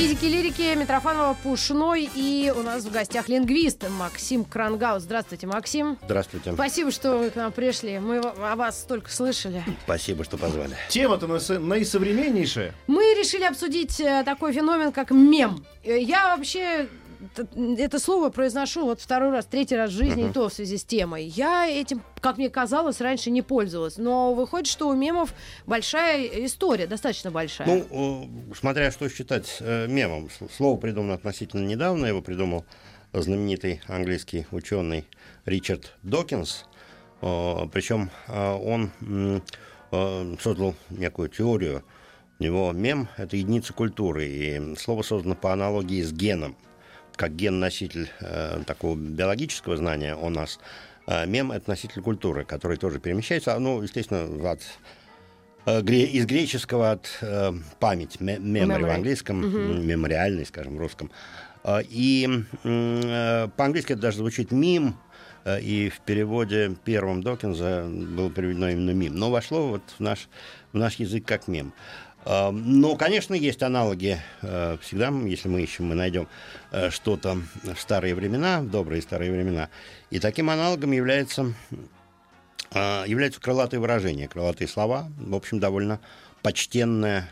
Физики лирики Митрофанова Пушной и у нас в гостях лингвист Максим Крангаус. Здравствуйте, Максим. Здравствуйте. Спасибо, что вы к нам пришли. Мы о вас столько слышали. Спасибо, что позвали. Тема-то наис- наисовременнейшая. Мы решили обсудить э, такой феномен, как мем. Э, Я вообще это слово произношу вот второй раз, третий раз в жизни, и то в связи с темой. Я этим, как мне казалось, раньше не пользовалась. Но выходит, что у мемов большая история, достаточно большая. Ну, смотря что считать э, мемом. Слово придумано относительно недавно. Его придумал знаменитый английский ученый Ричард Докинс. Э, Причем э, он э, создал некую теорию. У него мем — это единица культуры. И слово создано по аналогии с геном. Как ген-носитель э, такого биологического знания у нас, э, мем — это носитель культуры, который тоже перемещается. Ну, естественно, от Э, из греческого от э, память, ме- memory в английском, м, мемориальный, скажем, в русском. Э, И э, по-английски это даже звучит мим, э, и в переводе первом Докинза было переведено именно мим. Но вошло вот в наш, в наш язык как мем. Э, Но, конечно, есть аналоги. э, Всегда, если мы ищем, мы найдем э, что-то в старые времена, в добрые старые времена. И таким аналогом является а, являются крылатые выражения, крылатые слова. В общем, довольно почтенная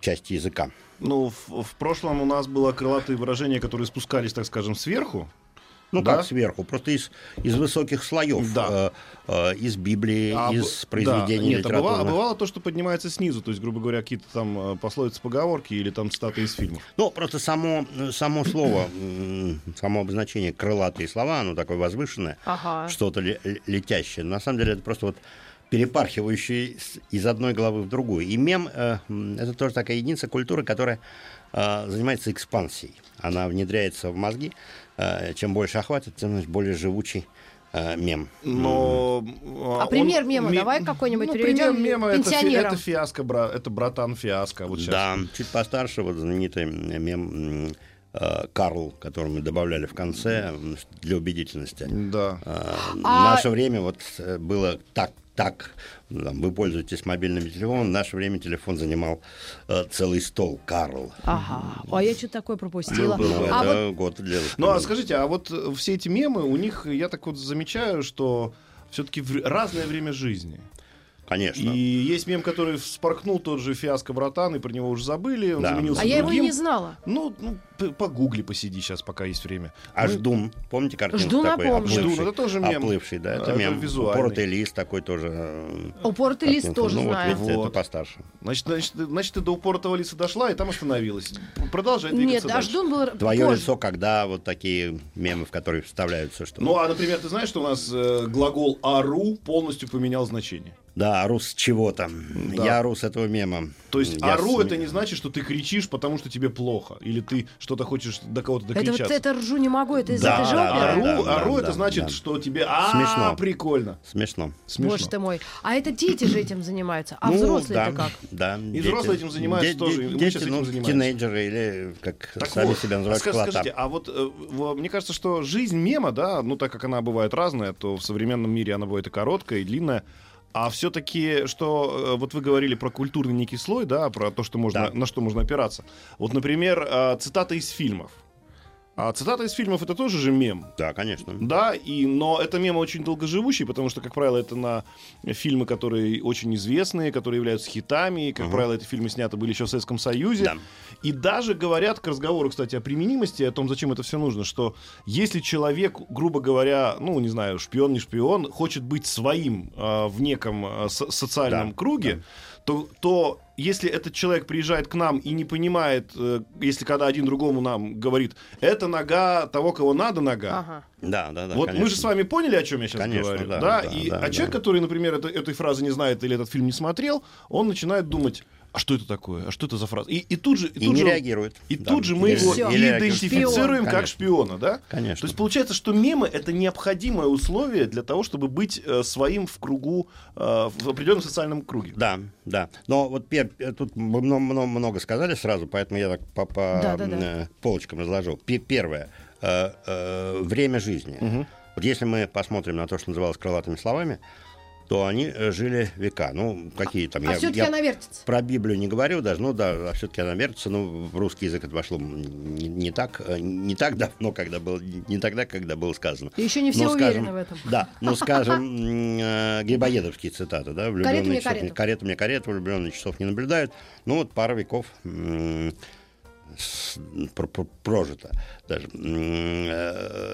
часть языка. Ну, в, в прошлом у нас было крылатые выражения, которые спускались, так скажем, сверху. Ну, Да? как сверху, просто из, из высоких слоев, Да. э, э, из Библии, А из да, произведений Нет, а бывало, а бывало то, что поднимается снизу, то есть, грубо говоря, какие-то там э, пословицы, поговорки или там цитаты из фильмов. Ну, просто само, само слово, само обозначение крылатые слова, оно такое возвышенное, Ага. что-то ле- ле- летящее. На самом деле это просто вот перепархивающий с- из одной головы в другую. И мем э, это тоже такая единица культуры, которая занимается экспансией. Она внедряется в мозги. Э, чем больше охватит, тем более живучий э, мем. Но... А пример мема давай какой-нибудь ну, переведем пример мема это, фи- это фиаско, бра- это братан фиаско. Вот сейчас. Да, чуть постарше, вот знаменитый мем Карл, который мы добавляли в конце для убедительности. Да. А, А- В наше время вот э, было так, так, ну, там, вы пользуетесь мобильным телефоном, в наше время телефон занимал э, целый стол, Карл. Ага. А я что-то такое пропустила. Ну, А вот это год для Ну, а скажите, а вот э, все эти мемы, у них, я так вот замечаю, что все-таки разное время жизни. Конечно. И есть мем, который вспорхнул тот же фиаско братан, и про него уже забыли, он Да. заменился А я его и другим. не знала. Ну, ну погугли, посиди сейчас, пока есть время. А ждун, помните картинку Ждуна такой? помню. Оплывший, Ждун, это тоже мем. Оплывший, да, это, Это мем. визуальный. Упоротый лист такой тоже. э, Упоротый лист тоже ну, знаю. Вот, видите, Вот. это постарше. Значит, значит, ты- значит, ты до упоротого лиса дошла и там остановилась. Продолжай Нет, двигаться а дальше. ждун был Твое позже. лицо, когда вот такие мемы, в которые вставляются, что... Ну, а, например, ты знаешь, что у нас э, глагол «ару» полностью поменял значение? Да, ору с чего-то. Да. Я ору с этого мема. То есть Я «ару» с- это не значит, что ты кричишь, потому что тебе плохо, или ты что-то хочешь до кого-то Это вот докричаться. это ржу не могу, это из Да, этой же да, оперы? Ару, да, да, ару да, это значит, да. что тебе а Смешно. прикольно. Смешно. Смешно. Боже ты мой. А это дети же этим занимаются. А Ну, взрослые-то да, как? Да. И взрослые этим занимаются тоже, и мы Дети, ну, занимаемся. тинейджеры или, как Так сами вот, себя называют, а скаж- школота. скажите, а вот э, мне кажется, что жизнь мема, да, ну так как она бывает разная, то в современном мире она бывает и короткая, и длинная. А все-таки, что э, вот вы говорили про культурный некий слой, да, про то, что можно, Да. на что можно опираться. Вот, например, э, цитаты из фильмов. А цитата из фильмов это тоже же мем. Да, конечно. Да, и, но это мемы очень долгоживущие, потому что, как правило, это на фильмы, которые очень известные, которые являются хитами. и, Как правило, эти фильмы сняты были еще в Советском Союзе. Да. И даже говорят к разговору, кстати, о применимости, о том, зачем это все нужно, что если человек, грубо говоря, ну, не знаю, шпион, не шпион, хочет быть своим а, в неком со- социальном Да, круге, то, то если этот человек приезжает к нам и не понимает, э, если когда один другому нам говорит, это нога того, кого надо нога, Ага. Да, да, да. вот конечно. мы же с вами поняли, о чем я сейчас Конечно, говорю. да, Да, да, и, да, а да. человек, который, например, это- этой фразы не знает или этот фильм не смотрел, он начинает думать, А что это такое? А что это за фраза? И, и тут же... И, И тут не же, реагирует. И Да, тут же мы его реагирует. идентифицируем Шпион. как шпиона, да? Конечно. То есть получается, что мемы это необходимое условие для того, чтобы быть э, своим в кругу, э, в определенном социальном круге. Да, да. Но вот пер- э, тут мы много, много, много сказали сразу, поэтому я так по, по, Да-да-да. э, полочкам разложу. Пе- Первое. э, э, время жизни. Вот если мы посмотрим на то, что называлось крылатыми словами, то они э, жили века. Ну, какие там... А я- все-таки я она вертится. Про Библию не говорю даже, ну да, а все-таки она вертится, ну, в русский язык это вошло не, не так, э, не так давно, когда было, не тогда, когда было сказано. И еще не все уверены скажем, в этом. Да, ну, скажем, э, Грибоедовские цитаты, да, Карета влюбленные мне часов, карета мне карета, влюбленные часов не наблюдают. Ну, вот пара веков прожито даже.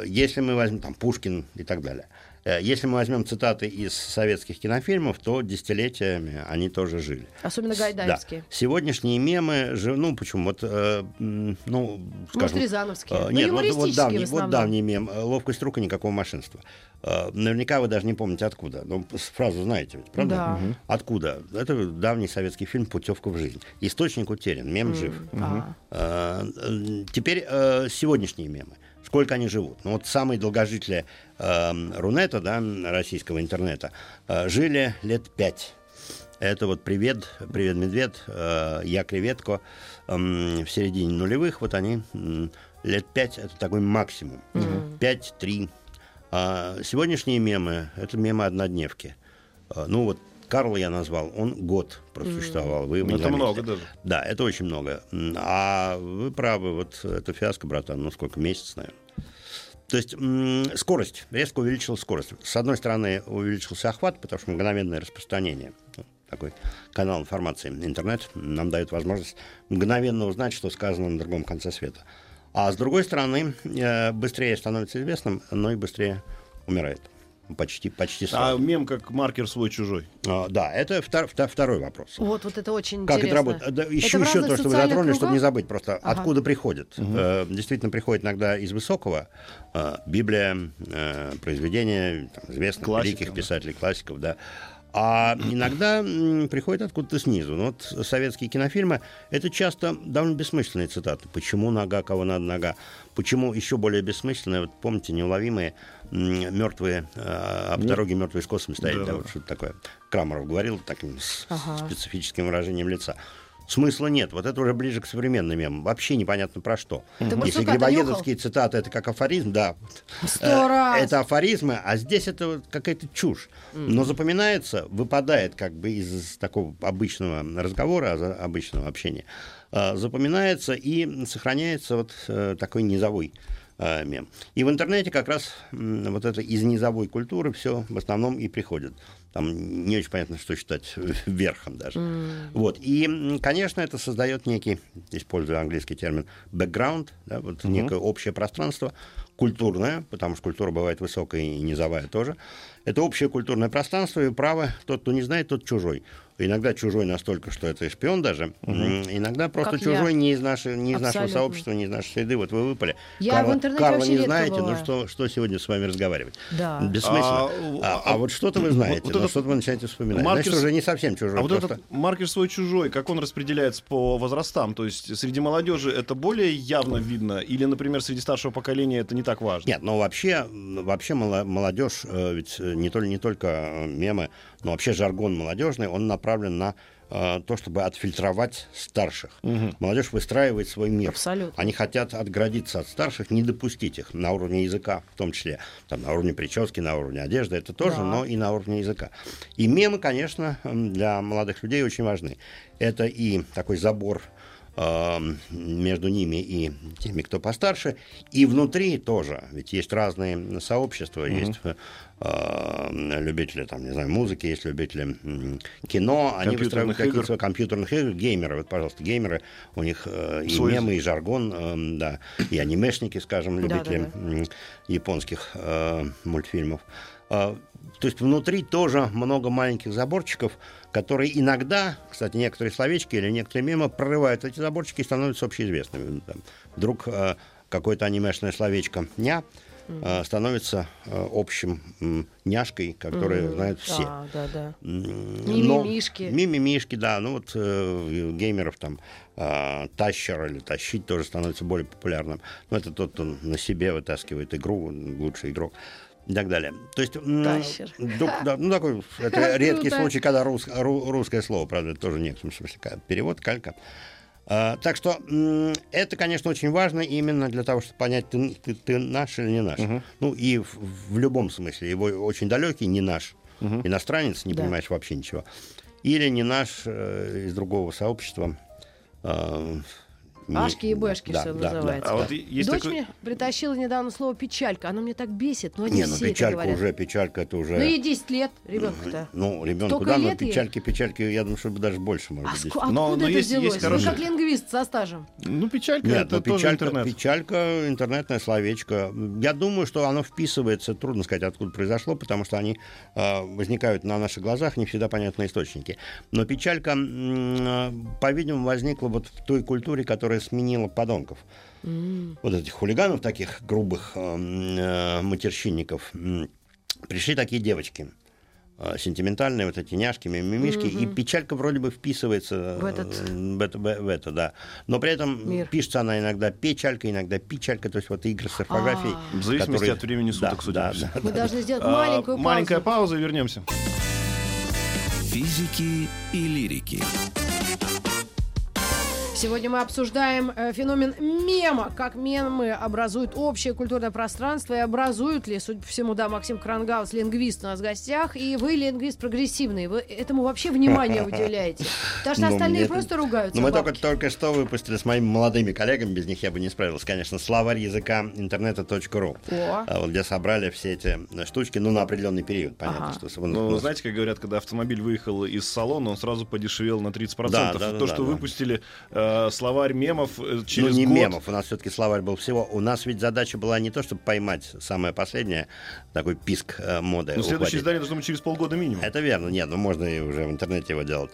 Если мы возьмем там Пушкин и так далее, если мы возьмем цитаты из советских кинофильмов, то десятилетиями они тоже жили. Особенно Да. гайдаевские. Сегодняшние мемы, же, ну почему, вот, э, ну, скажем, Может, рязановские. э, Ну, нет, вот, вот, юмористические давний, вот давний мем, э, ловкость рук и никакого машинства. Э, наверняка вы даже не помните откуда. Ну, с- фразу знаете ведь, правда? Да. Мгм. Откуда? Это давний советский фильм «Путевка в жизнь». Источник утерян, мем жив. А. Э, э, Теперь э, сегодняшние мемы. Сколько они живут? Ну вот самые долгожители э, Рунета, да, российского интернета, э, жили лет пять. Это вот «Привет, привет, медведь», э, «Я креветко». Эм, В середине нулевых вот они м, лет пять, это такой максимум. Пять-три. А сегодняшние мемы — это мемы-однодневки. А, Ну вот Карла я назвал, он год просуществовал. Вы не Это заметили. много даже. Да, это очень много. А вы правы, вот это фиаско, братан, ну сколько, месяц, наверное. То есть скорость, резко увеличилась скорость. С одной стороны, увеличился охват, потому что мгновенное распространение. Ну, Такой канал информации, интернет нам дает возможность мгновенно узнать, что сказано на другом конце света. А с другой стороны, э, быстрее становится известным, но и быстрее умирает. Почти, почти А сразу. мем как маркер свой-чужой. А, да, это втор- втор- второй вопрос. Вот, вот это очень Как это интересно. работает? Да, еще, Это еще то, что вы затронули, чтобы не кругах? забыть просто, Ага. откуда приходит. Э, действительно, приходит иногда из высокого. Э, Библия, э, произведения там, известных Классика, великих да. писателей, классиков, да. А иногда приходит откуда-то снизу. Ну, вот советские кинофильмы — это часто довольно бессмысленные цитаты. Почему нога, кого надо нога? Почему еще более бессмысленные? Вот помните, неуловимые мертвые, об дороге мертвые с косами стоять, Да. да, вот что-то такое. Крамаров говорил таким с- Ага. специфическим выражением лица. Смысла нет. Вот это уже ближе к современным мемам. Вообще непонятно про что. Ты Если грибоедовские цитаты это как афоризм, да. Сто Э, раз. Это афоризмы, а здесь это вот какая-то чушь. Но запоминается, выпадает как бы из такого обычного разговора, за- обычного общения, э, запоминается и сохраняется вот э, такой низовой э, мем. И в интернете как раз вот это из низовой культуры все в основном и приходит. Там не очень понятно, что считать верхом даже. Вот. И, конечно, это создает некий, используя английский термин, background, да, вот некое общее пространство, культурное, потому что культура бывает высокая и низовая тоже. Это общее культурное пространство, и право, тот, кто не знает, тот чужой. Иногда чужой настолько, что это шпион даже. М, Иногда просто Как чужой я. не из, нашей, не из нашего сообщества, не из нашей среды. Вот вы выпали. Я Карла, в интернете Карла не редко знаете, ну бываю. что, что сегодня с вами разговаривать? Да. Бессмысленно. А, А, а вот что-то вы знаете, вот но что-то вы начинаете вспоминать. маркер Значит, уже не совсем чужой. А вот просто... этот маркер свой-чужой, как он распределяется по возрастам? То есть среди молодежи это более явно видно? Или, например, среди старшего поколения это не так важно? Нет, но вообще, вообще молодежь, э, ведь э, не только, не только э, мемы, но вообще жаргон молодежный, он направлен на э, то, чтобы отфильтровать старших. Молодежь выстраивает свой мир. Абсолютно. Они хотят отградиться от старших, не допустить их на уровне языка, в том числе, там, на уровне прически, на уровне одежды, это тоже, Да. но и на уровне языка. И мемы, конечно, для молодых людей очень важны. Это и такой забор между ними и теми, кто постарше, и внутри тоже, ведь есть разные сообщества, есть э, любители, там, не знаю, музыки, есть любители кино, они выстраивают какие-то компьютерных игр, геймеры, вот, пожалуйста, геймеры, у них э, и Свой мемы, и жаргон, э, да, и анимешники, скажем, любители Да-да-да. м, японских э, мультфильмов. Э, то есть внутри тоже много маленьких заборчиков, которые иногда, кстати, некоторые словечки или некоторые мемы прорывают эти заборчики и становятся общеизвестными. Там, вдруг э, какое-то анимешное словечко «ня» э, становится э, общим м, няшкой, которую Мгм. знают все. Да, да, да. М, Мимимишки. но- Мимимишки, да. Ну вот э, геймеров там э, тащер или тащить тоже становится более популярным. Но это тот, кто на себе вытаскивает игру, лучший игрок и так далее. То есть... Тащер. да, ну, такой, это редкий Круто. случай, когда рус- ру- русское слово, правда, это тоже в некотором смысле перевод, калька. А, так что это, конечно, очень важно именно для того, чтобы понять, ты, ты- ты наш или не наш. Ну и в, в любом смысле. Его очень далекий, не наш. Иностранец, не Да. понимаешь вообще ничего. Или не наш э, из другого сообщества. не- Ашки и бэшки, да, что да, да, называется. А да. вот и- есть Дочь такой... мне притащила недавно слово печалька. Оно мне так бесит, но Не, ну печалька уже, печалька это уже... Ну ей 10 лет, ребенку-то. Ну, ребенку, да, но печальки, печальки, я думаю, что даже больше, может А быть. ск- 10. откуда Но- но это есть- есть взялось? Вы хороший- как лингвист со стажем. Ну, печалька Нет, это ну, тоже печалька, интернет. печалька, интернетное словечко. Я думаю, что оно вписывается, трудно сказать, откуда произошло, потому что они э, возникают на наших глазах, не всегда понятны источники. Но печалька, э, по-видимому, возникла вот в той культуре, которая сменила подонков. Вот этих хулиганов, таких грубых э, э, матерщинников. Пришли такие девочки э, сентиментальные, вот эти няшки, мимишки, и печалька вроде бы вписывается В этот- э, в это, в это, да. Но при этом Мир. пишется она иногда печалька, иногда печалька, то есть вот игры с орфографией. А. В зависимости которые- от времени суток, да, судя да, Мы да. должны сделать А, маленькую паузу. Маленькая пауза и вернемся. Физики и лирики. Сегодня мы обсуждаем э, феномен мема, как мемы образуют общее культурное пространство и образуют ли, судя по всему, да, Максим Крангаус, лингвист у нас в гостях, и вы лингвист прогрессивный, вы этому вообще внимание уделяете, потому что Ну, остальные просто ругаются. Ну, мы только, только что выпустили с моими молодыми коллегами, без них я бы не справился, конечно, словарь языка интернета.ру, а, вот где собрали все эти э, штучки, ну, на определенный период, понятно, что... он- Ну, ну, знаете, как говорят, когда автомобиль выехал из салона, он сразу подешевел на 30%. Да, да, да, То, что выпустили э, словарь мемов э, через ну, не год. мемов, у нас все-таки словарь был всего. У нас ведь задача была не то, чтобы поймать самое последнее, такой писк э, моды. Ну, следующее ухватить. издание должно быть через полгода минимум. Это верно, нет, ну можно и уже в интернете его делать.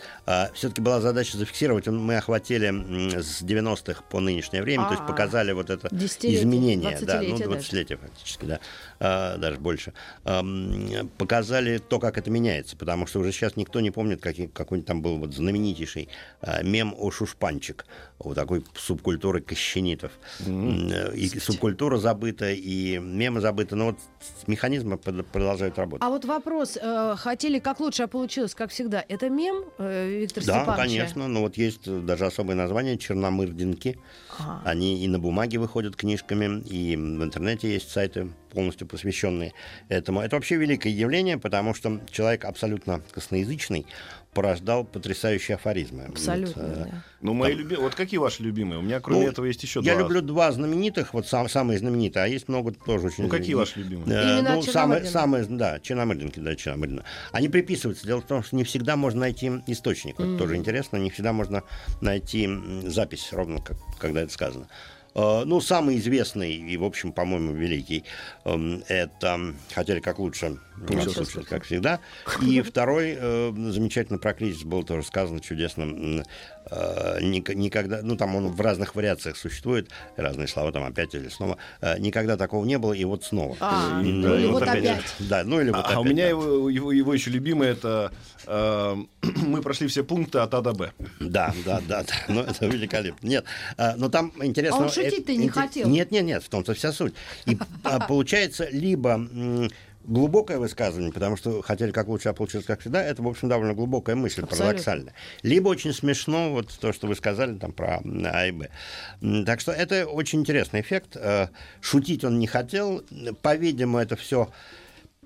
все-таки была задача зафиксировать, мы охватили м, с 90-х по нынешнее время, то есть А. показали вот это Десятилетие, изменение, да, ну двадцатилетие даже. 20-летие фактически, да, а, даже больше. Ам, показали то, как это меняется, потому что уже сейчас никто не помнит, какой, какой-нибудь там был вот знаменитейший а, мем о шушпанчик, вот такой субкультуры кощенитов. М, И субкультура забыта, и мемы забыты, но вот механизмы продолжают работать. А вот вопрос, э, хотели как лучше, а получилось как всегда. Это мем, э, Виктор Да, Степанович? конечно. Ну вот есть э, даже особое название черномырдинки. Ага. Они и на бумаге выходят книжками, и в интернете есть сайты полностью посвященные этому. Это вообще великое явление, потому что человек абсолютно косноязычный порождал потрясающие афоризмы. Абсолютно, Вот, э, да. Ну, мои люби... Вот какие ваши любимые? У меня, кроме Ну, этого, есть еще Я два. люблю два знаменитых, вот сам, самые знаменитые, а есть много тоже очень... Ну, какие ваши любимые? Э, Имена ну, самые, самые, да, Черномырдинки, да, Черномырдина. Они приписываются. Дело в том, что не всегда можно найти источник. Вот тоже интересно, не всегда можно найти запись, ровно как, когда это сказано. Э, Ну, самый известный и, в общем, по-моему, великий, эм, это «Хотели как лучше, Получилось получилось как всегда». И второй, э, замечательно про кризис, было тоже сказано чудесно, э, ник- никогда, ну, там он в разных вариациях существует, разные слова, там опять или снова, э, никогда такого не было, и вот снова. А, М, ну, да, или и вот опять. Да, ну или вот А, а у опять, меня да. его, его, его еще любимый это э, мы прошли все пункты от А до Б. Да, да, да, да. Ну, это великолепно. Нет, а, но там интересно... А он шутить-то не хотел. Нет, нет, нет, в том-то вся суть. И а, получается либо глубокое высказывание, потому что хотели как лучше, а получилось как всегда, это, в общем, довольно глубокая мысль, Абсолютно. парадоксальная. Либо очень смешно, вот то, что вы сказали там про А и Б. Так что это очень интересный эффект. Э, Шутить он не хотел. По-видимому, это все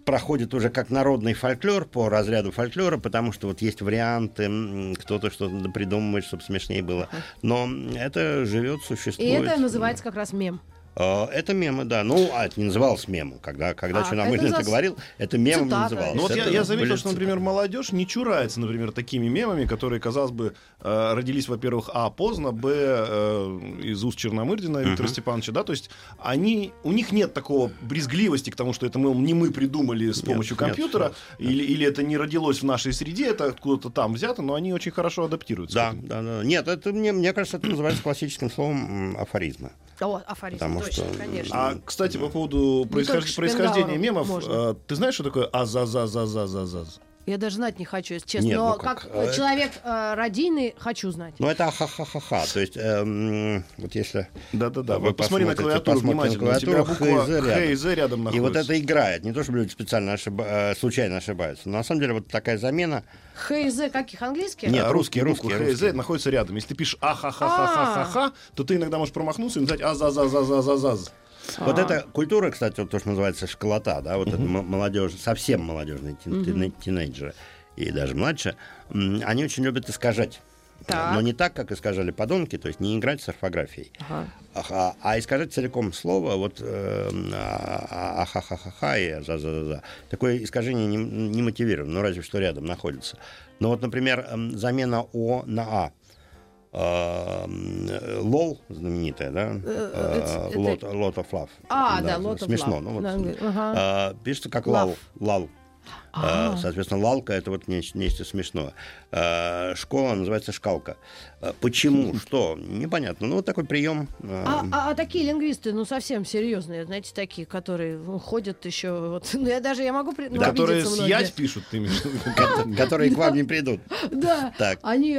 проходит уже как народный фольклор по разряду фольклора, потому что вот есть варианты, кто-то что-то придумывает, чтобы смешнее было. Но это живет, И существует. это называется как раз мем. Э, Это мемы, да. Ну, а это не называлось мемом. Когда, когда А, Черномырдин это это говорил, это мемом не цитата. называлось. Ну вот я, Это я заметил, что, например, молодежь не чурается, например, такими мемами, которые, казалось бы, э, родились, во-первых, а, поздно, б, э, из уст Черномырдина Виктора Степановича, да, то есть они, у них нет такого брезгливости к тому, что это мы, не мы придумали с помощью нет, компьютера, нет, или, или это не родилось в нашей среде, это откуда-то там взято, но они очень хорошо адаптируются. Да, да, да. Нет, это мне, мне кажется, это называется классическим словом афоризма. О, афоризм, Потому точно, что, конечно. А, кстати, по поводу происхождения мемов, можно. э, ты знаешь, что такое азазазазазазаз? Я даже знать не хочу, если честно. Нет, Но ну как, как, э, человек э, радийный хочу знать. Ну, это ха-ха-ха-ха. То есть, эм, вот если... Да-да-да. Вы посмотри на клавиатуру на внимательно. Тебя клавиатуру, Х и З Х и рядом. З рядом И находится. вот это играет. Не то, чтобы люди специально ошиба- э, случайно ошибаются. Но на самом деле вот такая замена... Х и З каких английских? Нет, А русские, русские, Х и З находятся рядом. Если ты пишешь а-ха-ха-ха-ха-ха, то ты иногда можешь промахнуться и написать азазазазазаз. Вот А. эта культура, кстати, вот то, что называется школота, да, вот это м- молодежь, совсем молодежные тин- тин- тинейджеры и даже младше, они очень любят искажать. Так. Но не так, как искажали подонки, то есть не играть с орфографией, Ага. а, а искажать целиком слово, вот э, а- ахахахаха и за-за-за. Такое искажение не, не мотивировано, ну разве что рядом находится. Но вот, например, замена О на А. Э, Лол знаменитая, да? это- Э, Lot, lot of love. А, да, lot of Смешно. Ну, вот, а, пишется как лал. Лал. А. А, Соответственно, лалка это вот нечто, нечто смешное. А, Школа называется шкалка. А, Почему? Что? Непонятно. Ну, вот такой прием. А, а- а такие лингвисты, ну совсем серьезные, знаете, такие, которые ну, ходят еще, вот, ну я даже я могу при- ну, Которые съять пишут, ты которые к вам не придут. Да, Так. Они,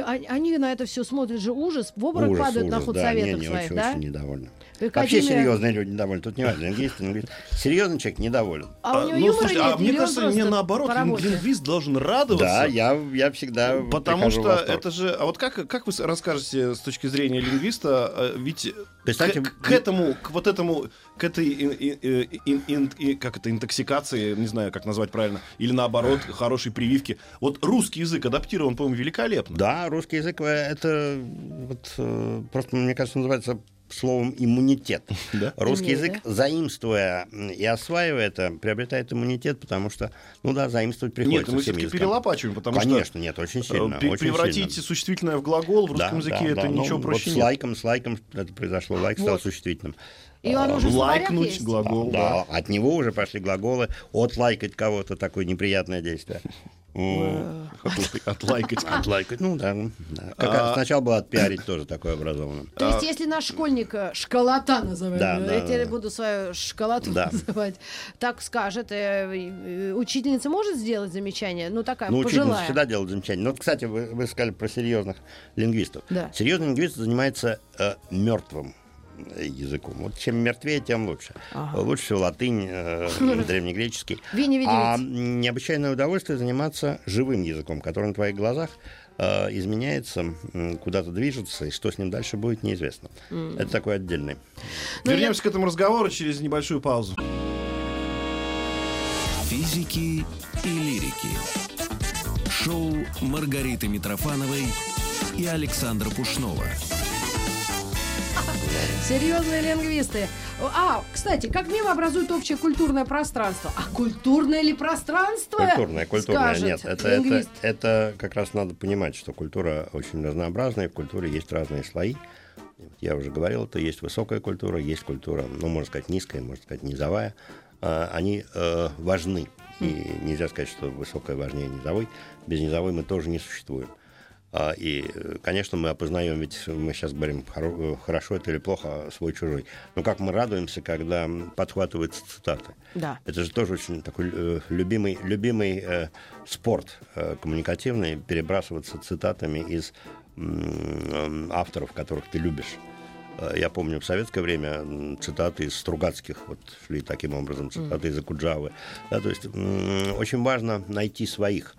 на это все смотрят же ужас, в обморок падают на не, своих, да? очень недовольны. И Вообще Академия- серьезные люди недовольны. Тут не важно, лингвист, лингвист. Серьезный человек недоволен. А у него Ну, юмора слушайте, нет, а мне кажется, просто не наоборот, лингвист должен радоваться. Да, я, я всегда Потому прихожу в что восторг. это же... А вот как, как вы расскажете с точки зрения лингвиста, э, ведь Представьте, к, к этому, к вот этому, к этой, ин- ин- э, ин- ин- как это, интоксикации, не знаю, как назвать правильно, или наоборот, хорошей прививки. Вот русский язык адаптирован, по-моему, великолепно. Да, русский язык э, это вот, э, просто, мне кажется, называется словом иммунитет. Да? Русский Имеет, язык, заимствуя м, и осваивая это, приобретает иммунитет, потому что, ну да, заимствовать Нет, приходится мы всем все-таки перелопачиваем, потому Конечно, нет, очень что сильно. э, пе- очень превратить сильно. существительное в глагол в Да, русском языке да, это да. ничего Ну, проще вот с нет. лайком, с лайком это произошло. Лайк стал Вот. существительным. И он уже в словарях Лайкнуть есть? глагол, да. Да, от него уже пошли глаголы. Отлайкать кого-то такое неприятное действие. Отлайкать. Отлайкать, ну да. Как А- Сначала было отпиарить тоже такое образованное. То есть, если наш школьник э, школота называем, э, я теперь буду свою школоту называть, так скажет, э, э, учительница может сделать замечание? Ну, такая, Ну, учительница всегда делает замечания. Ну, вот, кстати, вы, сказали про серьезных лингвистов. Серьезный лингвист занимается э, мертвым языком. Вот чем мертвее, тем лучше. Ага. Лучше всего латынь, э, древнегреческий. Вини, А необычайное удовольствие заниматься живым языком, который на твоих глазах э, изменяется, куда-то движется, и что с ним дальше будет, неизвестно. Это такой отдельный. Ну, Вернемся к этому разговору через небольшую паузу. Физики и лирики. Шоу Маргариты Митрофановой и Александра Пушнова. Серьезные лингвисты. А, кстати, как мимо образует общее культурное пространство? А культурное ли пространство? Культурная, скажет нет. Это, это, лингвист. это как раз надо понимать, что культура очень разнообразная, в культуре есть разные слои. Я уже говорил, это есть высокая культура, есть культура, ну, можно сказать, низкая, можно сказать, низовая. А, Они э, важны. И нельзя сказать, что высокая важнее низовой. Без низовой мы тоже не существуем. А, И, э, конечно, мы опознаем, ведь мы сейчас говорим, хоро- хорошо это или плохо, свой-чужой. Но как мы радуемся, когда подхватываются цитаты. Да. Это же тоже очень такой э, любимый, любимый э, спорт коммуникативный, перебрасываться цитатами из авторов, которых ты любишь. Я помню, в советское время цитаты из Стругацких вот шли таким образом, цитаты из Акуджавы. Да, то есть очень важно найти своих.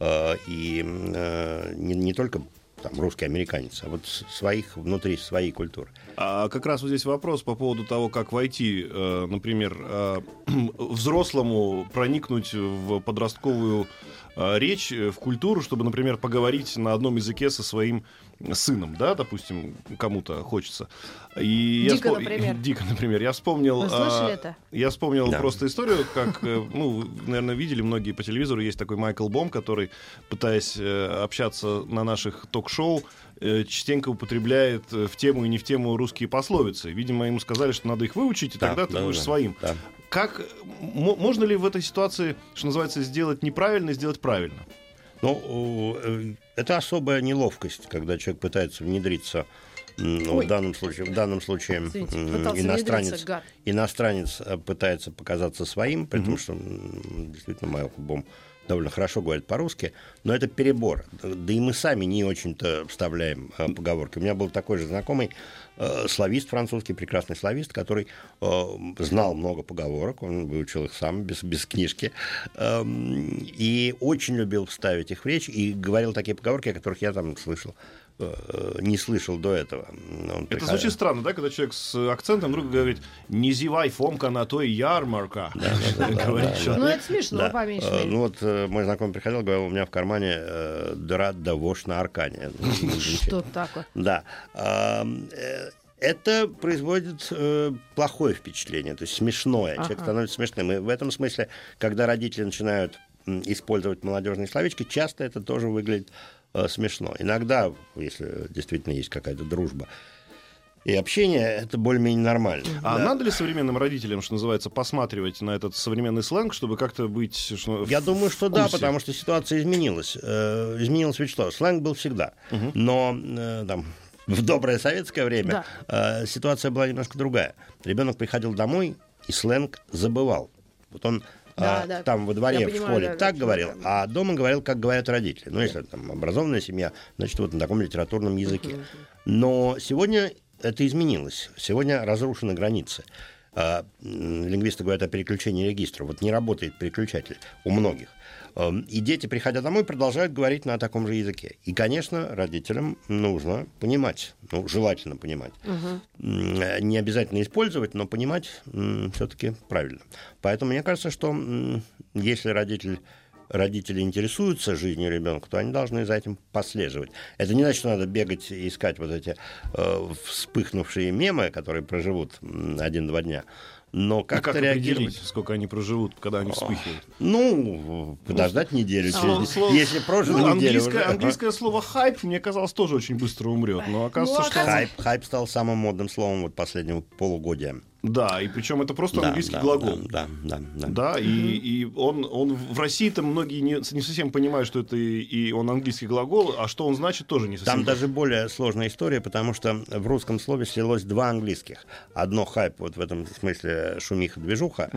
Э, И э, не, не только там, русский американец, а вот своих внутри своей культуры. А как раз вот здесь вопрос по поводу того, как войти, э, например, взрослому проникнуть в подростковую речь, в культуру, чтобы, например, поговорить на одном языке со своим сыном, да, допустим, кому-то хочется. И я Дико, вспом- например. Дико, например. Я вспомнил... Вы слышали а, это? Я вспомнил Да. просто историю, как, э, ну, вы, наверное, видели многие по телевизору, есть такой Майкл Бом, который, пытаясь э, общаться на наших ток-шоу, э, частенько употребляет в тему и не в тему русские пословицы. Видимо, ему сказали, что надо их выучить, и Да, тогда ты да, будешь да, своим. да. Как можно ли в этой ситуации, что называется, сделать неправильно и сделать правильно? Ну, э, это особая неловкость, когда человек пытается внедриться Ну, в данном случае, в данном случае Извините, иностранец, иностранец э, пытается показаться своим, при том, что м, действительно Майкл Бом довольно хорошо говорит по-русски, но это перебор. Да и мы сами не очень-то вставляем э, поговорки. У меня был такой же знакомый э, славист французский, прекрасный славист, который э, знал много поговорок, он выучил их сам, без, без книжки, эм, и очень любил вставить их в речь, и говорил такие поговорки, о которых я там слышал э, не слышал до этого. Он Это приход- звучит странно, да, когда человек с акцентом вдруг говорит «Не зевай, Фомка, на той ярмарка». Ну, это смешно, Да. по меньшей Э. Ну вот э, мой знакомый приходил, говорил, у меня в кармане э, дыра да вошь на аркане. Ну, Что такое? Да. Э, Это производит э, плохое впечатление, то есть смешное. Человек становится смешным. И в этом смысле, когда родители начинают использовать молодежные словечки, часто это тоже выглядит э, смешно. Иногда, если действительно есть какая-то дружба и общение, это более-менее нормально. А Да. надо ли современным родителям, что называется, посматривать на этот современный сленг, чтобы как-то быть... что- Я в думаю, что да, курсе? потому что ситуация изменилась. Э, изменилось ведь что? Сленг был всегда. Но э, там, в доброе советское время э, ситуация была немножко другая. Ребенок приходил домой, и сленг забывал. Вот он Да, а, да. там во дворе, Я в понимаю, школе да, так да, говорил, да. а дома говорил, как говорят родители. Ну, если там образованная семья, значит, вот на таком литературном языке. Но сегодня это изменилось. Сегодня разрушены границы. А, Лингвисты говорят о переключении регистра. Вот не работает переключатель у многих. Эм, И дети, приходя домой, продолжают говорить на таком же языке. И, конечно, родителям нужно понимать, ну, желательно понимать. Э, Не обязательно использовать, но понимать все-таки правильно. Поэтому мне кажется, что если родитель родители интересуются жизнью ребенка, то они должны за этим послеживать. Это не значит, что надо бегать и искать вот эти э, вспыхнувшие мемы, которые проживут один-два дня. Но А как-то как реагировать. сколько они проживут, когда они вспыхивают? Ну, подождать неделю. Слово- через- слово- Если прожили Ну, неделю английское, уже. английское слово хайп, мне казалось, тоже очень быстро умрет. Но оказывается, Ну, что... оказывается- Хайп, хайп стал самым модным словом вот последнего полугодия. Да, и причем это просто Да, английский да, глагол. Да, да, да. Да, и, и он, он в России-то многие не, не совсем понимают, что это и, и он английский глагол, а что он значит, тоже не совсем. Там даже более сложная история, потому что в русском слове слилось два английских. Одно хайп, вот в этом смысле шумиха, движуха,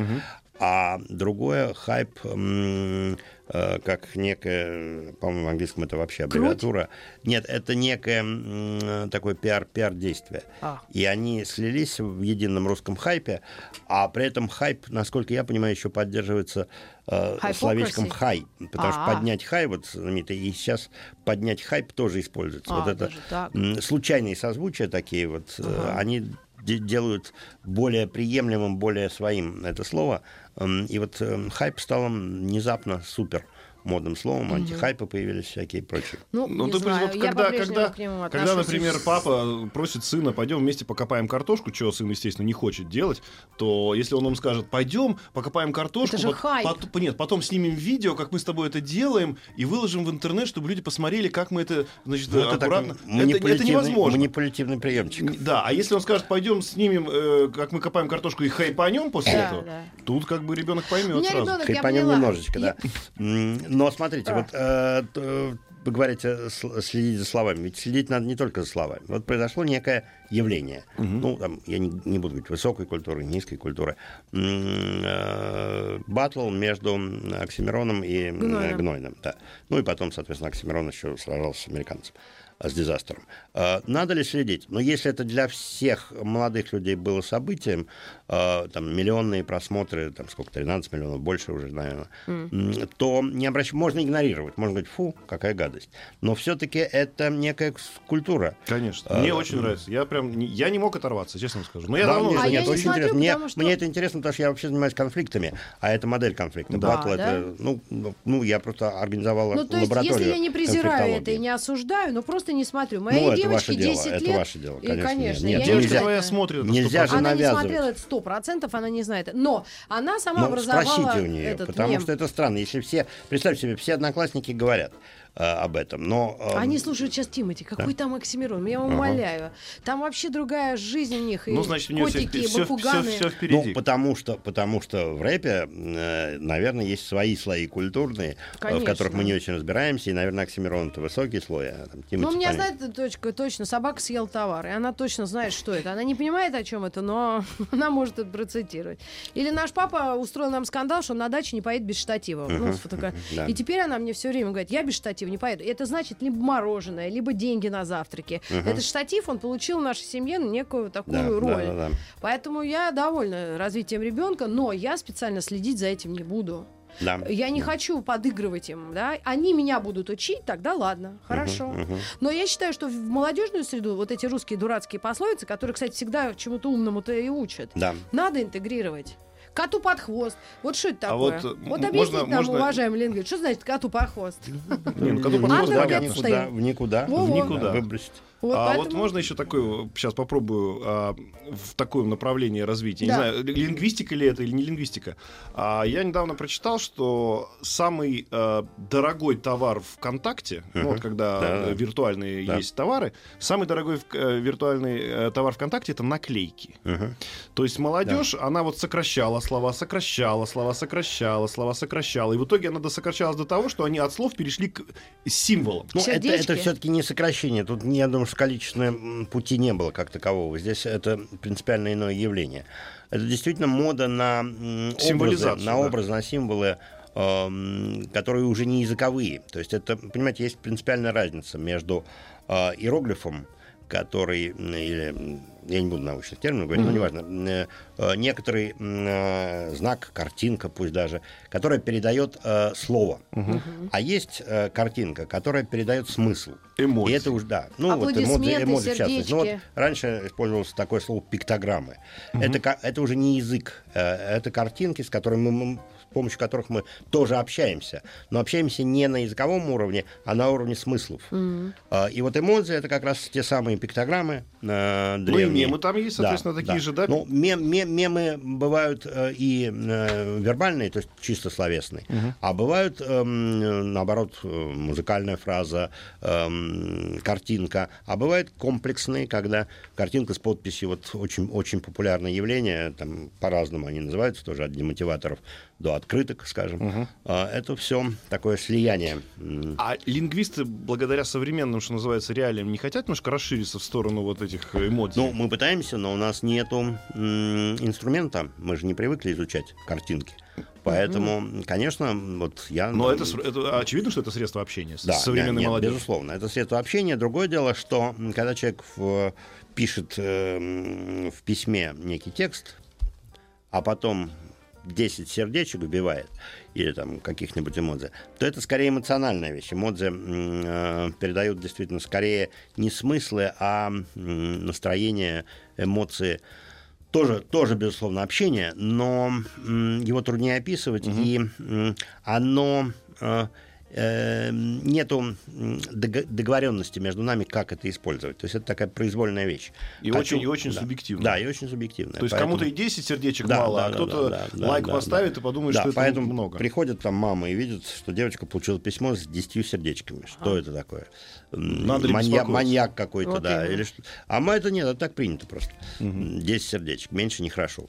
а другое хайп, м, как некая, по-моему, в английском это вообще аббревиатура. Нет, это некое м, такое пиар, пиар-действие. А. И они слились в едином русском хайпе, а при этом хайп, насколько я понимаю, еще поддерживается э, словечком хай. Потому что А. поднять хай, вот знаменитый, и сейчас поднять хайп тоже используется. А, вот это так. случайные созвучия такие вот, э, они де- делают более приемлемым, более своим это слово. М, И вот э, хайп стал внезапно супер модным словом, антихайпы появились всякие и прочее. Ну, Ну, не ты знаю, я когда, когда, к нему когда, отношусь например, папа просит сына, пойдем вместе покопаем картошку, чего сын, естественно, не хочет делать, то если он вам скажет, пойдем, покопаем картошку, Это же хайп. пот- нет, потом снимем видео, как мы с тобой это делаем, и выложим в интернет, чтобы люди посмотрели, как мы это, значит, Ну, это аккуратно. Это, это манипулятивный- невозможно. Манипулятивный приемчик. Да, а если он скажет, пойдем снимем, э, как мы копаем картошку и хайпанем после Да, этого, да. тут как бы ребенок поймет сразу. ребенок, Хайпанем немножечко, да. Я- М, Но смотрите, А. вот э, вы говорите сл- следить за словами. Ведь следить надо не только за словами. Вот произошло некое явление. Ну, там, я не, не буду говорить высокой культуры, низкой культуры. Э, Батл между Оксимироном и м, Гнойным. Гнойным. Да. Ну и потом, соответственно, Оксимирон еще сражался с американцем э, с дизастером. Э, Надо ли следить? Но если это для всех молодых людей было событием, э, там миллионные просмотры, там сколько, 13 миллионов, больше уже, наверное, м, то не обращ... можно игнорировать, можно говорить, фу, какая гадость. Но все-таки это некая культура. Конечно. А, Мне очень нравится. Я прям не- я не мог оторваться, честно скажу. Но я Да, давно мне, А я нет, не очень смотрю, интересно. Мне, потому что- мне это интересно, потому что я вообще занимаюсь конфликтами, а это модель конфликта. Да, Батл да? это, ну, ну, ну, я просто организовал Ну, то есть, лабораторию если я не презираю это и не осуждаю, но просто не смотрю. Моей Ну, это девочке ваше дело, 10 это лет. ваше дело, и, конечно, конечно. нет. я Нет, не Девочка нельзя- твоя смотрит. нельзя 100%. же Она не смотрела это сто процентов, она не знает. Но она сама Ну, образовала спросите у нее, этот потому мем. что это странно. Если все, представьте себе, все одноклассники говорят, об этом. Но, э, Они слушают сейчас Тимати. Какой там Оксимирон? Я вам умоляю. Там вообще другая жизнь у них. И Ну, значит, у него все, котики, и все, бакуганы. Ну, впереди. потому что, потому что в рэпе, э, наверное, есть свои слои культурные, э, в Конечно. которых мы не очень разбираемся, и, наверное, Оксимирон это высокий слой, а там Тимати Ну, у меня, понятно. знаете, точка, точно, собака съел товар, и она точно знает, что это. Она не понимает, о чем это, но она может это процитировать. Или наш папа устроил нам скандал, что он на даче не поедет без штатива. Ну, с фотока- да. И теперь она мне все время говорит, я без штатива не поеду. Это значит либо мороженое, либо деньги на завтраки. Этот штатив, он получил в нашей семье некую такую Да, роль. да, да, да. Поэтому я довольна развитием ребенка, но я специально следить за этим не буду. Да. Я не хочу подыгрывать им, да. Они меня будут учить, тогда ладно, хорошо. Но я считаю, что в молодежную среду вот эти русские дурацкие пословицы, которые, кстати, всегда чему-то умному-то и учат, Да. надо интегрировать. Коту под хвост. Вот что это А такое? вот, Вот, м, объясните можно- нам, можно- уважаемый лингвист, что значит коту под хвост? Ну, В понятно, Гетштейн. никуда, в никуда, в Никуда. Выбросить. Вот а вот поэтому- можно еще такое, сейчас попробую а, в таком направлении развития. Да. Не знаю, ли- лингвистика ли это или не лингвистика. А, я недавно прочитал, что самый а, дорогой товар ВКонтакте, ну вот когда Да. виртуальные Да. есть товары, самый дорогой в- э, виртуальный э, товар ВКонтакте это наклейки. Мгм. То есть молодежь, она вот сокращала слова, сокращала слова, сокращала слова, сокращала. И в итоге она досокращалась до того, что они от слов перешли к символам. Ну, это, это все-таки не сокращение. Тут, я думаю, м, пути не было как такового. Здесь это принципиально иное явление. Это действительно мода на образы, на да. образы, на символы, эм, которые уже не языковые. То есть это, понимаете, есть принципиальная разница между э, иероглифом, который, или, я не буду научных терминов говорить, но неважно, э, э, некоторый э, знак, картинка пусть даже, которая передает слово. А есть картинка, которая передает смысл. Эмоции. И это уже, да. Ну, вот эмодзи, эмодзи в частности. Ну, вот раньше использовалось такое слово пиктограммы. Это, ка- это уже не язык, это картинки, с которыми мы, помощью которых мы тоже общаемся. Но общаемся не на языковом уровне, а на уровне смыслов. А, И вот эмодзи это как раз те самые пиктограммы э, Ну и древние. мемы там есть, соответственно, такие же, да? Ну, мем- мем- мемы бывают э, и э, вербальные, то есть чисто словесные, а бывают, эм, наоборот, э, музыкальная фраза, эм, картинка, а бывают комплексные, когда картинка с подписью, вот очень, очень популярное явление, там по-разному они называются, тоже от демотиваторов до открыток, скажем. А, Это все такое слияние. А лингвисты, благодаря современным, что называется, реалиям, не хотят немножко расшириться в сторону вот этих эмоций? Ну, мы пытаемся, но у нас нету м, инструмента. Мы же не привыкли изучать картинки. Поэтому, конечно, вот я... Но это, с- это очевидно, что это средство общения с Да, современной нет, молодежью. безусловно. Это средство общения. Другое дело, что когда человек в- пишет э, в письме некий текст, а потом 10 сердечек вбивает, или там каких-нибудь эмодзи, то это скорее эмоциональная вещь. Эмодзи э, передают действительно скорее не смыслы, а м, настроение, эмоции. Тоже, тоже, безусловно, общение, но м, его труднее описывать, и м, оно э, э, нету м, дог- договоренности между нами, как это использовать. То есть это такая произвольная вещь. И очень- и очень субъективная. Да, и очень субъективная. То есть Поэтому- кому-то и 10 сердечек Да, мало, да, а да, кто-то да, да, лайк да, поставит да. и подумает, Да, что это поэтому много. приходят там мамы и видят, что девочка получила письмо с 10 сердечками. Что это такое? Надо Манья- маньяк какой-то, Вот да. Или что. А мы это нет, это так принято просто. 10 сердечек, меньше нехорошо.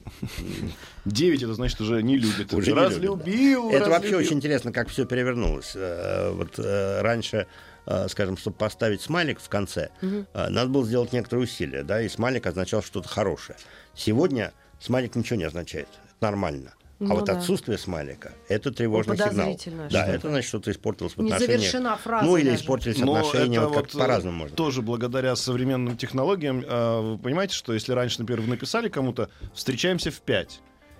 9 это значит уже не любит. Уже не разлюбил, Это вообще очень интересно, как все перевернулось. Э, Вот э, раньше, э, скажем, чтобы поставить смайлик в конце, э, надо было сделать некоторые усилия, да, и смайлик означал что-то хорошее. Сегодня смайлик ничего не означает. Это нормально. А Ну вот да. отсутствие смайлика это тревожный Ну, сигнал. Да, это значит, что-то испортилось в Не отношениях. завершена фраза Ну, или даже. испортились Но отношения, это вот как вот, по-разному э, можно. Тоже благодаря современным технологиям. э, Вы понимаете, что если раньше, например, вы написали кому-то «встречаемся в 5»,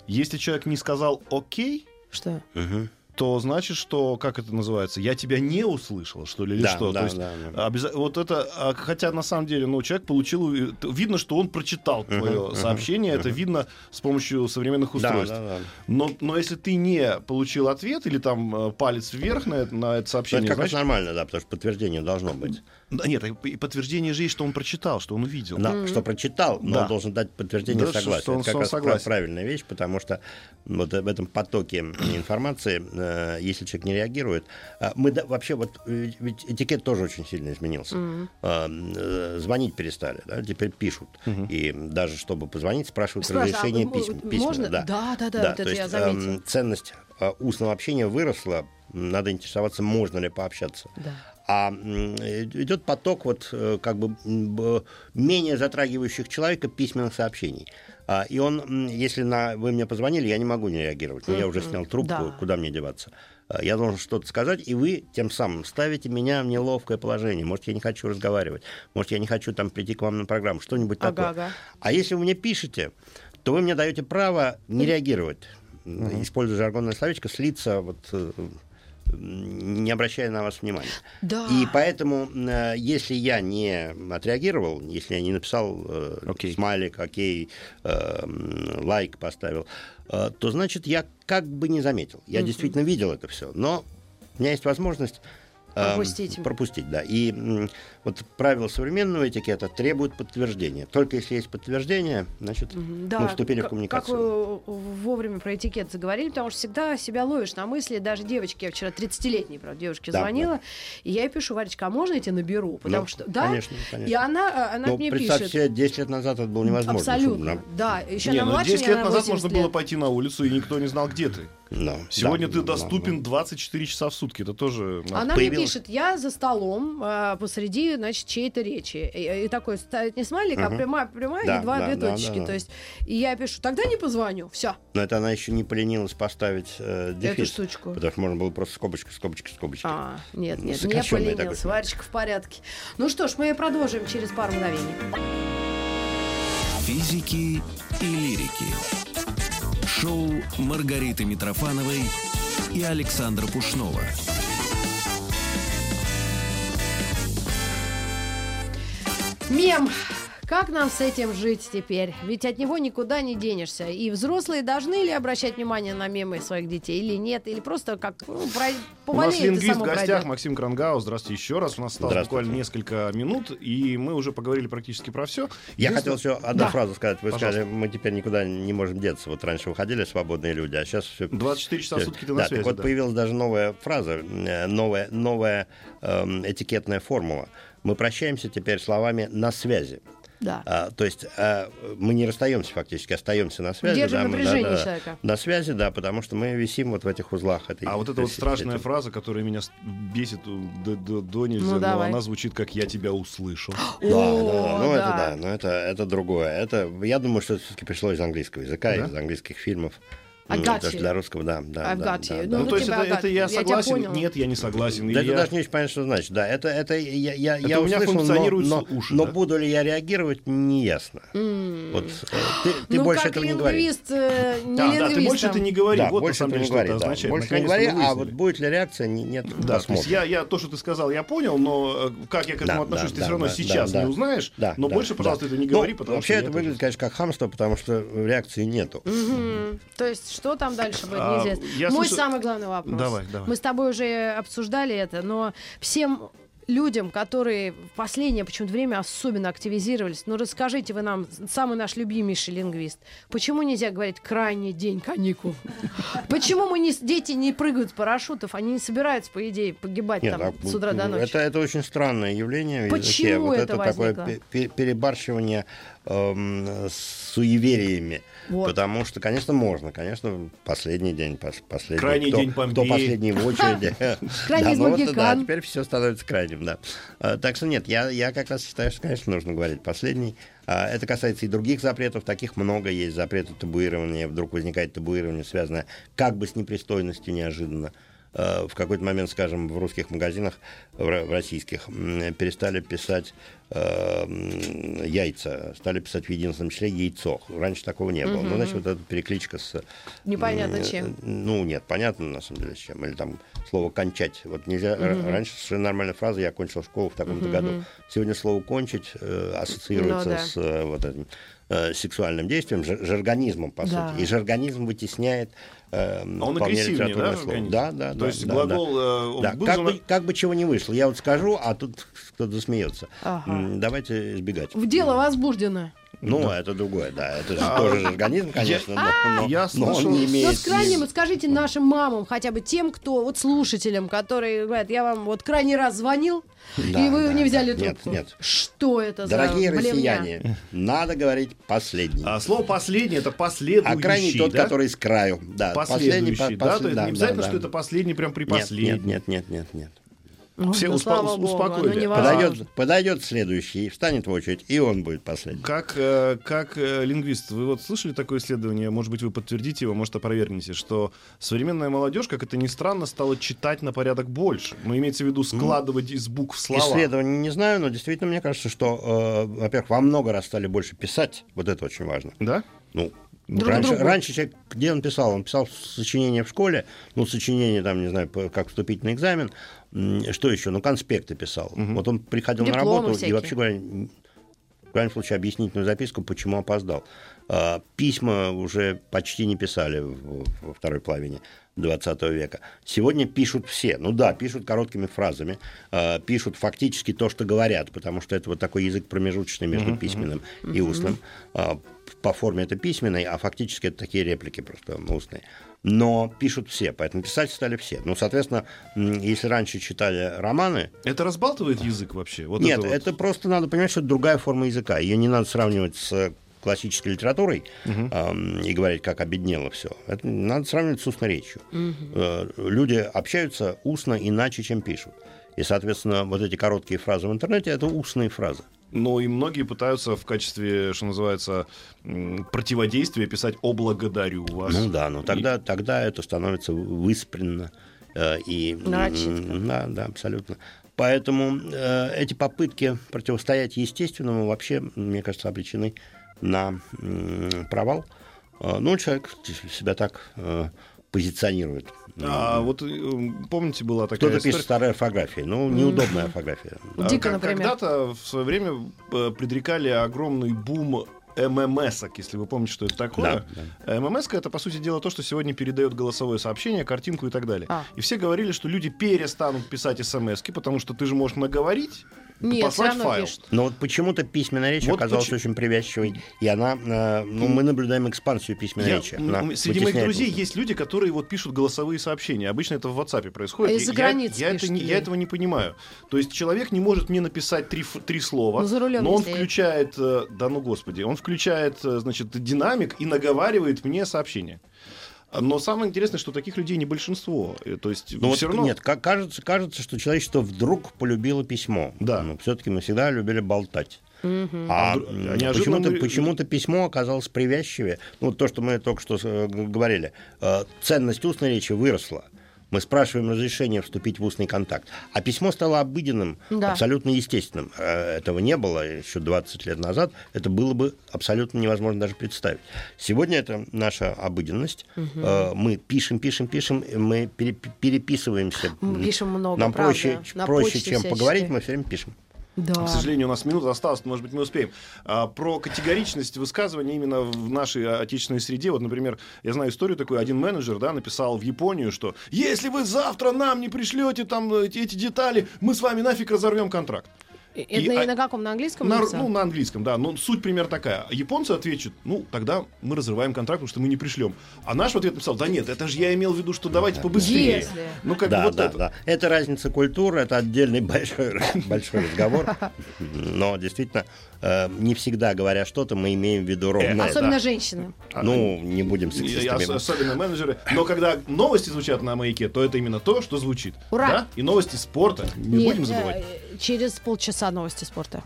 если человек не сказал «окей», Что? Мгм. То значит, что, как это называется, я тебя не услышал, что ли, или Да, что? да, То есть, да, да. обяза- вот это, а, хотя на самом деле, ну, человек получил, э, видно, что он прочитал твое мгм, сообщение, это видно с помощью современных Да, устройств. да, да. Но, но если ты не получил ответ или там э, палец вверх на это, на это Ну, сообщение, это как раз значит, нормально, да, потому что подтверждение должно быть. Да, нет, и подтверждение же есть, что он прочитал, что он увидел. Да, что прочитал, но Да. он должен дать подтверждение Да, что- согласия. что он- Это как он раз согласен. правильная вещь, потому что вот в этом потоке информации э, если человек не реагирует, э, мы да, вообще вот э, ведь этикет тоже очень сильно изменился. Э, э, звонить перестали, да, теперь пишут. И даже чтобы позвонить, спрашивают Спрашиваю, а разрешение м- письм- можно? письменно. Да, Да, да, да, вот то это я есть, заметила. эм, ценность э, устного общения выросла. Надо интересоваться, можно ли пообщаться. Да. А э, идет поток вот э, как бы менее затрагивающих человека письменных сообщений. А, И он, если на, вы мне позвонили, я не могу не реагировать. Но я уже снял трубку, Да. куда мне деваться. А, Я должен что-то сказать, и вы тем самым ставите меня в неловкое положение. Может, я не хочу разговаривать, может, я не хочу там прийти к вам на программу, что-нибудь Ага, такое. ага. А если вы мне пишете, то вы мне даете право не реагировать. Используя жаргонное словечко, слиться, вот, э, не обращая на вас внимания. Да. И поэтому, э, если я не отреагировал, если я не написал э, Окей. смайлик, окей, э, лайк поставил, э, то значит я как бы не заметил. Я действительно видел это все, но у меня есть возможность э, Пропустить. пропустить, да. И м, вот правила современного этикета требуют подтверждения. Только если есть подтверждение, значит, Да, мы вступили в коммуникацию. Как вы вовремя про этикет заговорили, потому что всегда себя ловишь на мысли, даже девочки, я вчера 30-летней, правда, девушке Да, звонила, и я ей пишу, Варечка, а можно я тебя наберу? Потому Ну, что, да, конечно, конечно. и она, она Ну, мне представь пишет. себе, 10 лет назад это было невозможно. Абсолютно, чтобы да. Еще Не, она ну младше 10 меня лет на назад 80 можно лет. было пойти на улицу, и никто не знал, где ты. Ну, Сегодня да, ты доступен да. 24 часа в сутки. Это тоже... надо. Она Появилась- мне пишет, я за столом а, посреди, значит, чьей-то речи. И, и такой ставит не смайлик, а Мгм. прямая, прямая Да, и два, да, две да, точечки. да, да. То есть, и я пишу, тогда не позвоню. Все, Но это она еще не поленилась поставить э, эту дефис. штучку. Потому что можно было просто скобочка, скобочка, скобочка. А, нет, Ну, нет, не такой. Варечка в порядке. Ну что ж, мы продолжим через пару мгновений. Физики и лирики. Шоу Маргариты Митрофановой и Александра Пушнова. Мем. Как нам с этим жить теперь? Ведь от него никуда не денешься. И взрослые должны ли обращать внимание на мемы своих детей или нет? Или просто как ну, про... У нас поболеет лингвист в гостях пройдет? Максим Крангаус. Здравствуйте еще раз. У нас осталось буквально несколько минут, и мы уже поговорили практически про все. Я хотел еще одну Да. фразу сказать. Вы Пожалуйста. сказали, мы теперь никуда не можем деться. Вот раньше выходили свободные люди, а сейчас все... 24 часа в сутки ты на да, связи. так вот да. появилась даже новая фраза, э, новая, новая эм, этикетная формула. Мы прощаемся теперь словами «на связи». Да. А, то есть а, мы не расстаемся фактически, остаемся на связи. Держим да, мы- напряжение да, да, человека. На связи, да, потому что мы висим вот в этих узлах. Этой, А вот эта вот страшная этой- фраза, которая меня бесит до, до- до нельзя, Ну, но давай. она звучит как «я тебя услышал». Да, да, да, О, ну это да. да, но это, это другое. Это, я думаю, что это все-таки пришло из английского языка, Да? из английских фильмов. I М, got Даже you. для русского, да. да, I've да, got да, you. да. Ну, Ну, то есть тебя это, это Я я согласен, понял. нет, я не согласен. Да это я- даже не очень понятно, что значит. Да, это, это я, я, Это я у меня услышал, но, функционируют но, уши, но да? буду ли я реагировать, не ясно. М. Вот э, ты, ты ну, больше как этого не говори. э, не Да, да, ты больше это не говори. Да, вот больше на самом этого деле, не говори. это да. означает. Больше не говори, а вот будет ли реакция, не- нет, Да, то есть я, я то, что ты сказал, я понял, но э, как я к этому Да, отношусь, да, ты да, все равно да, сейчас да, не узнаешь. Да, но да, больше, да. пожалуйста, это не Ну, говори, потому вообще что это я выглядит, конечно, как хамство, потому что реакции нету. То есть, что там дальше будет, А, неизвестно. Мой слышу- самый главный вопрос. Давай, давай. Мы с тобой уже обсуждали это, но всем людям, которые в последнее почему-то время особенно активизировались, ну расскажите вы нам, самый наш любимейший лингвист, почему нельзя говорить крайний день каникул? Почему мы не, дети не прыгают с парашютов, они не собираются, по идее, погибать Нет, там а, с утра до ночи? Это, это очень странное явление. Почему Вот это это такое возникло? пе- перебарщивание эм, с суевериями. Вот. Потому что, конечно, можно. Конечно, последний день, пос- последний. Крайний кто, день кто Помпеи. последний в очереди. Крайний Да, ну. Да, теперь все становится крайним, да. А, Так что нет, я, я как раз считаю, что, конечно, нужно говорить последний. А, Это касается и других запретов, таких много есть. Запреты табуирования, вдруг возникает табуирование, связанное как бы с непристойностью неожиданно. А, В какой-то момент, скажем, в русских магазинах, в ро- в российских, перестали писать э, яйца, стали писать в единственном числе яйцо. Раньше такого не было. Ну, значит, вот эта перекличка с... Непонятно м, чем. Ну, нет, понятно, на самом деле, с чем. Или там слово «кончать». Вот нельзя... р- Раньше совершенно нормальная фраза «я окончил школу в таком-то году». Сегодня слово «кончить» э, ассоциируется Ну да. с э, вот этим э, сексуальным действием, жар- жаргонизмом, по Да. сути. И жаргонизм вытесняет э, А он вполне агрессивнее, литературное да, слово. Да, да, То да, есть да, глагол э, да. был Как, же бы, как бы чего не вышло. Я вот скажу, а тут кто-то засмеется. Ага. Давайте избегать. В дело возбуждено. Ну, Да. это другое, да. Это же тоже же организм, конечно, но, но- Я но он не имеет... вот крайне, вот скажите нашим мамам, хотя бы тем, кто, вот слушателям, которые говорят, я вам вот крайний раз звонил, Да, и вы да, не взяли да. Нет, трубку. нет. Что это Дорогие за блевня? россияне, надо говорить последний. А слово последнее это последующий. А крайний тот, да? который с краю. Да, Последующий, последний, по- да, послед- то есть да, не обязательно, да, что да. это последний прям при Нет, последний. Нет, нет, нет, нет, нет. Ой, Все ну, успо- богу, успокоили. ну. Подойдет, подойдет следующий, встанет в очередь, и он будет последний. Как, э, как э, лингвист, вы вот слышали такое исследование, может быть, вы подтвердите его, может, опровергнете, что современная молодежь, как это ни странно, стала читать на порядок больше. Ну, имеется в виду складывать из букв слова. Исследований не знаю, но действительно мне кажется, что, э, во-первых, во много раз стали больше писать, вот это очень важно. Да? Ну, Друг раньше, другу. раньше человек, где он писал? Он писал сочинение в школе, ну, сочинение, там, не знаю, как вступительный экзамен, М, что еще? Ну, конспекты писал. Вот он приходил на Дипломы работу и всякие. вообще говоря, в крайнем случае объяснительную записку, почему опоздал. А, Письма уже почти не писали во второй половине 20 века. Сегодня пишут все. Ну да, пишут короткими фразами, а, пишут фактически то, что говорят, потому что это вот такой язык промежуточный между письменным и устным. А, По форме это письменный, а фактически это такие реплики просто устные. Но пишут все, поэтому писать стали все. Ну, соответственно, если раньше читали романы, Это разбалтывает язык вообще? Вот нет, вот. это просто надо понимать, что это другая форма языка. Ее не надо сравнивать с классической литературой ам, и говорить, как обеднело все. Это надо сравнивать с устной речью. Э, Люди общаются устно иначе, чем пишут. И, соответственно, вот эти короткие фразы в интернете это устные фразы. Но и многие пытаются в качестве, что называется, противодействия писать «О, благодарю вас». Ну да, но тогда, тогда это становится выспренно. э, и, м, Нарочито. Да, да, абсолютно. Поэтому э, эти попытки противостоять естественному вообще, мне кажется, обречены на м, провал. Э, ну, человек себя так э, позиционирует. А вот э, помните, была такая Кто-то история... пишет старые орфографии. Ну, неудобная орфография. А, Дико, например. Когда-то в свое время э, предрекали огромный бум ММС, если вы помните, что это такое. ММС это, по сути дела, то, что сегодня передает голосовое сообщение, картинку и так далее. А. И все говорили, что люди перестанут писать смс потому что ты же можешь наговорить, Нет, послать файл. пишут. Но вот почему-то письменная речь Вот оказалась почему- очень привязчивой, и она, э, ну, мы наблюдаем экспансию письменной Я- речи. Она среди моих друзей устную. есть люди, которые вот пишут голосовые сообщения. Обычно это в WhatsApp происходит. А из-за я- границы я, это не- я этого не понимаю. То есть человек не может мне написать три, три слова, Ну, за рулем но он если- включает, э, да ну господи, он включает, э, значит, динамик и наговаривает мне сообщение. Но самое интересное, что таких людей не большинство. Э, То есть Ну, вот все равно... Нет, как кажется, кажется, что человечество вдруг полюбило письмо. Да. Но все-таки мы всегда любили болтать. А, А а неожиданно почему-то, мы- почему-то письмо оказалось привязчивее. Ну, вот то, что мы только что э, говорили. Э, Ценность устной речи выросла. Мы спрашиваем разрешение вступить в устный контакт. А письмо стало обыденным, Да. абсолютно естественным. Э, Этого не было еще 20 лет назад. Это было бы абсолютно невозможно даже представить. Сегодня это наша обыденность. Э, Мы пишем, пишем, пишем, мы пере- переписываемся. Мы пишем много, Нам правда, проще, на проще чем всяческой. поговорить, мы все время пишем. Да. К сожалению, у нас минута осталась, может быть, мы успеем. А, про категоричность высказывания именно в нашей отечественной среде. Вот, например, я знаю историю такую. Один менеджер да, написал в Японию, что если вы завтра нам не пришлете там эти, эти детали, мы с вами нафиг разорвем контракт. Это И, на, а- на каком? На английском? На, ну, на английском, да. Но суть примерно такая. Японцы отвечают, ну, тогда мы разрываем контракт, потому что мы не пришлем. А наш в ответ написал, да нет, это же я имел в виду, что давайте побыстрее. Если. Ну, как да, бы вот да, это. да. Это разница культуры, это отдельный большой, большой разговор. Но действительно, э, не всегда говоря что-то, мы имеем в виду ровно это. Особенно женщины. Ну, не будем сексистами. ос- особенно менеджеры. Но когда новости звучат на маяке, то это именно то, что звучит. Ура! Да? И новости спорта. Не Нет, будем забывать. Через полчаса новости спорта.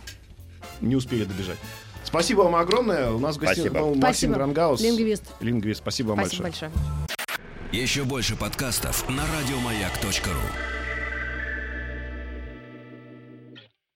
Не успели добежать. Спасибо вам огромное. У нас в гостях Спасибо. был Максим Спасибо. Дрангаус. Лингвист. Лингвист. Спасибо вам Спасибо большое. большое. Еще больше подкастов на радиомаяк.ру.